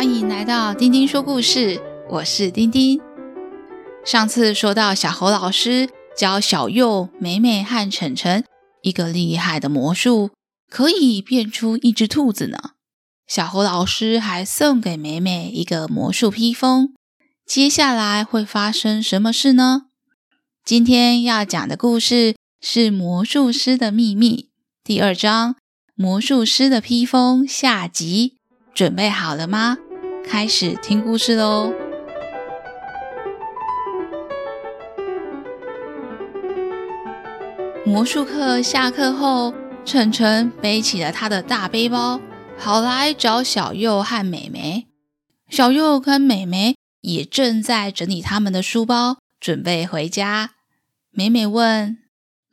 欢迎来到丁丁说故事，我是丁丁。上次说到小猴老师教小右、美美和晨晨一个厉害的魔术，可以变出一只兔子呢。小猴老师还送给美美一个魔术披风。接下来会发生什么事呢？今天要讲的故事是《魔术师的秘密》第二章《魔术师的披风》下集。准备好了吗？开始听故事喽！魔术课下课后，晨晨背起了他的大背包，跑来找小右和美美。小右跟美美也正在整理他们的书包，准备回家。美美问：“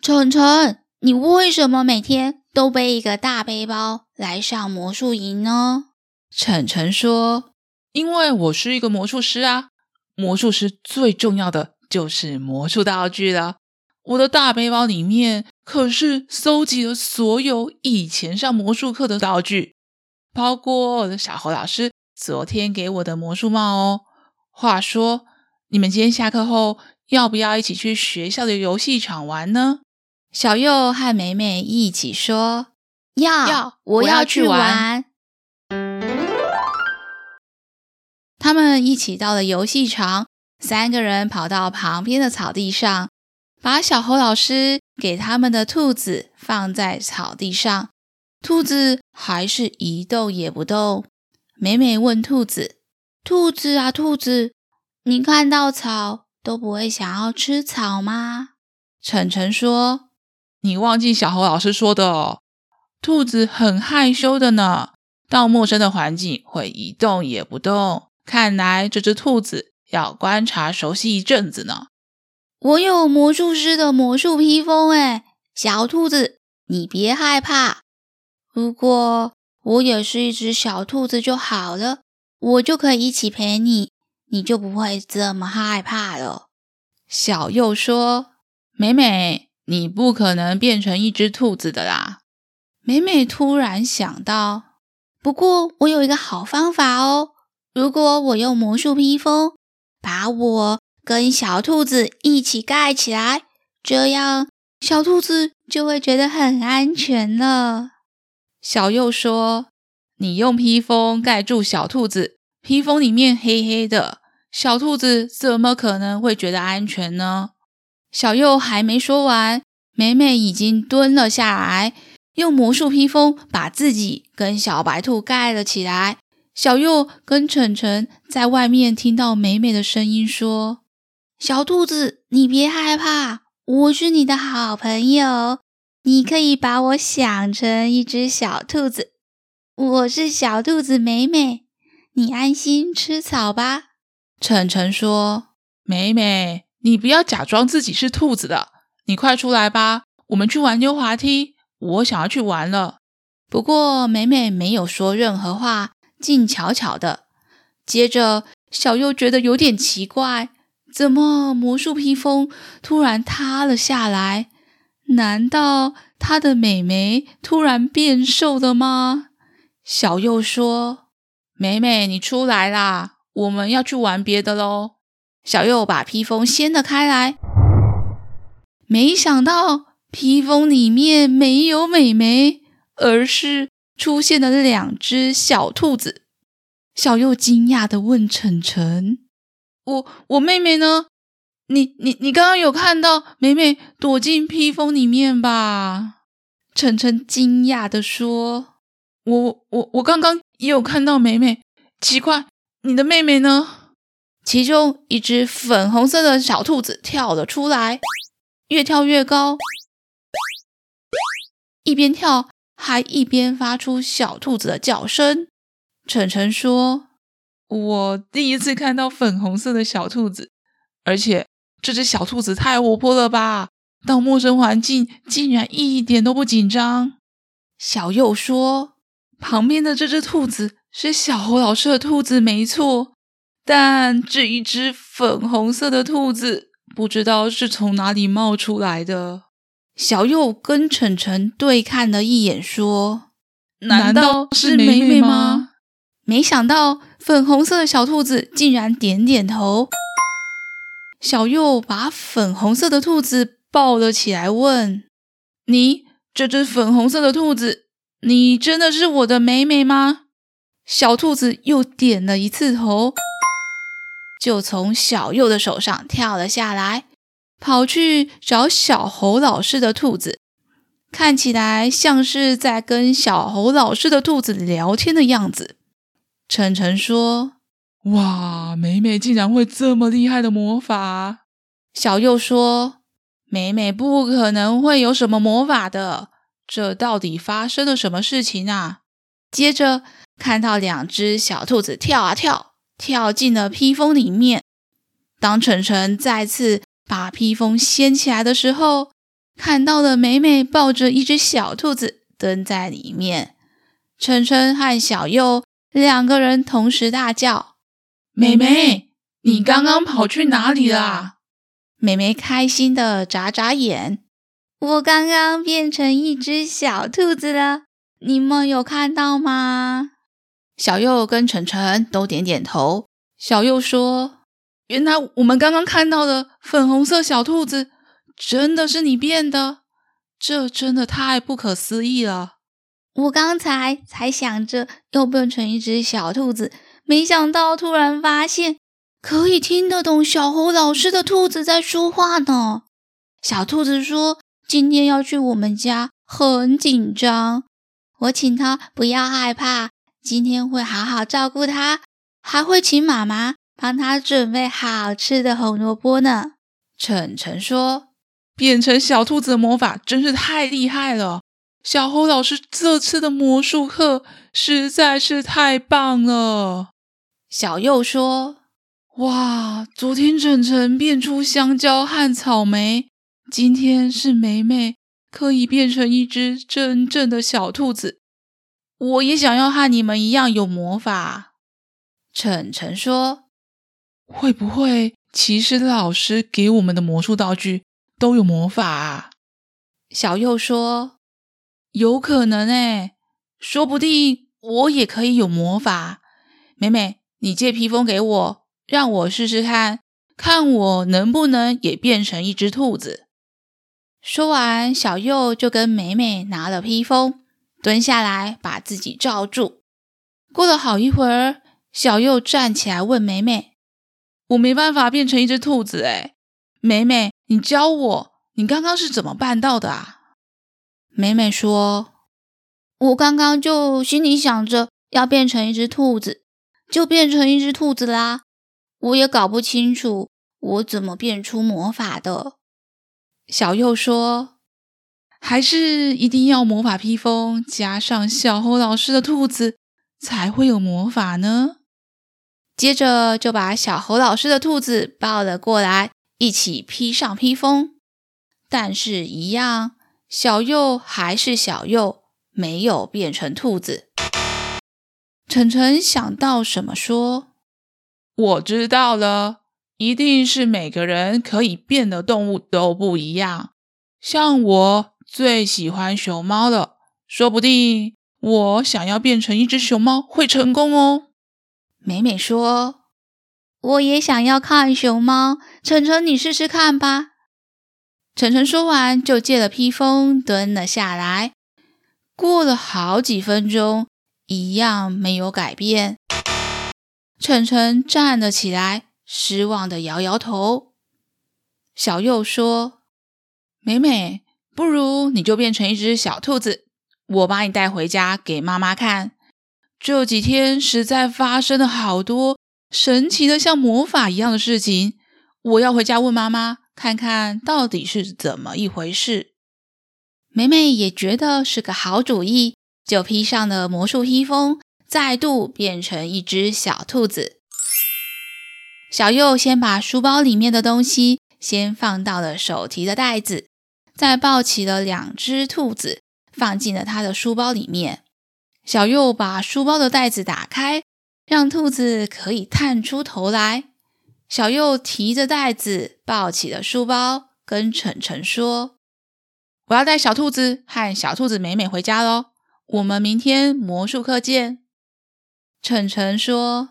晨晨，你为什么每天都背一个大背包来上魔术营呢？”晨晨说：“因为我是一个魔术师啊，魔术师最重要的就是魔术道具了。我的大背包里面可是搜集了所有以前上魔术课的道具，包括我的小猴老师昨天给我的魔术帽哦。话说，你们今天下课后要不要一起去学校的游戏场玩呢？”小右和美美一起说：“要，要，我要去玩。”他们一起到了游戏场，三个人跑到旁边的草地上，把小猴老师给他们的兔子放在草地上。兔子还是一动也不动。美美问兔子：“兔子啊，兔子，你看到草都不会想要吃草吗？”晨晨说：“你忘记小猴老师说的哦，兔子很害羞的呢，到陌生的环境会一动也不动。”看来这只兔子要观察熟悉一阵子呢。我有魔术师的魔术披风哎，小兔子，你别害怕。如果我也是一只小兔子就好了，我就可以一起陪你，你就不会这么害怕了。小右说：“美美，你不可能变成一只兔子的啦。”美美突然想到，不过我有一个好方法哦。如果我用魔术披风把我跟小兔子一起盖起来，这样小兔子就会觉得很安全了。小右说：“你用披风盖住小兔子，披风里面黑黑的，小兔子怎么可能会觉得安全呢？”小右还没说完，美美已经蹲了下来，用魔术披风把自己跟小白兔盖了起来。小右跟晨晨在外面听到美美的声音说：“小兔子，你别害怕，我是你的好朋友，你可以把我想成一只小兔子。我是小兔子美美，你安心吃草吧。”晨晨说：“美美，你不要假装自己是兔子的，你快出来吧，我们去玩溜滑梯，我想要去玩了。”不过美美没有说任何话。静悄悄的。接着，小右觉得有点奇怪，怎么魔术披风突然塌了下来？难道他的美眉突然变瘦了吗？小右说：“美美，你出来啦，我们要去玩别的喽。”小右把披风掀了开来，没想到披风里面没有美眉，而是……出现了两只小兔子，小右惊讶的问晨晨：“我我妹妹呢？你你你刚刚有看到美美躲进披风里面吧？”晨晨惊讶的说：“我我我刚刚也有看到美美，奇怪，你的妹妹呢？”其中一只粉红色的小兔子跳了出来，越跳越高，一边跳。还一边发出小兔子的叫声。晨晨说：“我第一次看到粉红色的小兔子，而且这只小兔子太活泼了吧！到陌生环境竟然一点都不紧张。”小佑说：“旁边的这只兔子是小猴老师的兔子，没错。但这一只粉红色的兔子，不知道是从哪里冒出来的。”小右跟晨晨对看了一眼，说：“难道是美美吗？”没想到，粉红色的小兔子竟然点点头。小右把粉红色的兔子抱了起来，问：“你这只粉红色的兔子，你真的是我的美美吗？”小兔子又点了一次头，就从小右的手上跳了下来，跑去找小猴老师的兔子。看起来像是在跟小猴老师的兔子聊天的样子。晨晨说：“哇，美美竟然会这么厉害的魔法！”小佑说：“美美不可能会有什么魔法的，这到底发生了什么事情啊？”接着看到两只小兔子跳啊跳，跳进了披风里面。当晨晨再次把披风掀起来的时候，看到了美美抱着一只小兔子蹲在里面，晨晨和小右两个人同时大叫：“美美，你刚刚跑去哪里啦？”美美开心的眨眨眼：“我刚刚变成一只小兔子了，你们有看到吗？”小右跟晨晨都点点头。小右说：“原来我们刚刚看到的粉红色小兔子。”真的是你变的，这真的太不可思议了！我刚才才想着要变成一只小兔子，没想到突然发现可以听得懂小猴老师的兔子在说话呢。小兔子说：“今天要去我们家，很紧张。我请他不要害怕，今天会好好照顾他，还会请妈妈帮他准备好吃的红萝卜呢。”晨晨说。变成小兔子的魔法真是太厉害了！小猴老师这次的魔术课实在是太棒了。小佑说：“哇，昨天晨晨变出香蕉和草莓，今天是美美可以变成一只真正的小兔子。我也想要和你们一样有魔法。”晨晨说：“会不会其实老师给我们的魔术道具？”都有魔法啊。小右说：“有可能诶，说不定我也可以有魔法。”美美，你借披风给我，让我试试看，看我能不能也变成一只兔子。说完，小右就跟美美拿了披风，蹲下来把自己罩住。过了好一会儿，小右站起来问美美：“我没办法变成一只兔子哎，美美。”你教我，你刚刚是怎么办到的啊？美美说：“我刚刚就心里想着要变成一只兔子，就变成一只兔子啦。我也搞不清楚我怎么变出魔法的。”小右说：“还是一定要魔法披风加上小猴老师的兔子才会有魔法呢。”接着就把小猴老师的兔子抱了过来。一起披上披风，但是，一样，小右还是小右，没有变成兔子。晨晨想到什么，说：“我知道了，一定是每个人可以变的动物都不一样。像我最喜欢熊猫了，说不定我想要变成一只熊猫会成功哦。”美美说。我也想要看熊猫，晨晨，你试试看吧。晨晨说完，就借了披风，蹲了下来。过了好几分钟，一样没有改变。晨晨站了起来，失望的摇摇头。小佑说：“美美，不如你就变成一只小兔子，我把你带回家给妈妈看。这几天实在发生了好多。”神奇的像魔法一样的事情，我要回家问妈妈，看看到底是怎么一回事。美美也觉得是个好主意，就披上了魔术披风，再度变成一只小兔子。小右先把书包里面的东西先放到了手提的袋子，再抱起了两只兔子，放进了他的书包里面。小右把书包的袋子打开。让兔子可以探出头来。小右提着袋子，抱起了书包，跟晨晨说：“我要带小兔子和小兔子美美回家喽。我们明天魔术课见。”晨晨说：“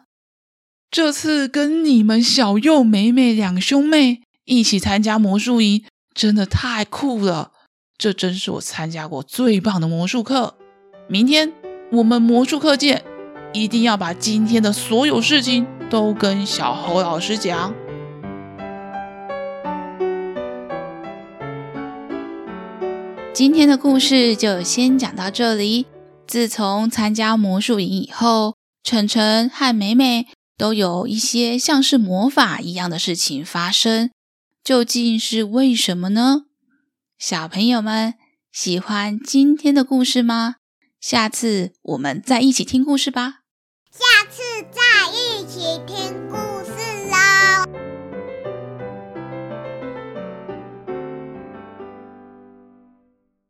这次跟你们小右、美美两兄妹一起参加魔术营，真的太酷了！这真是我参加过最棒的魔术课。明天我们魔术课见，一定要把今天的所有事情都跟小猴老师讲。今天的故事就先讲到这里。自从参加魔术营以后，晨晨和美美都有一些像是魔法一样的事情发生，究竟是为什么呢？小朋友们喜欢今天的故事吗？下次我们再一起听故事吧。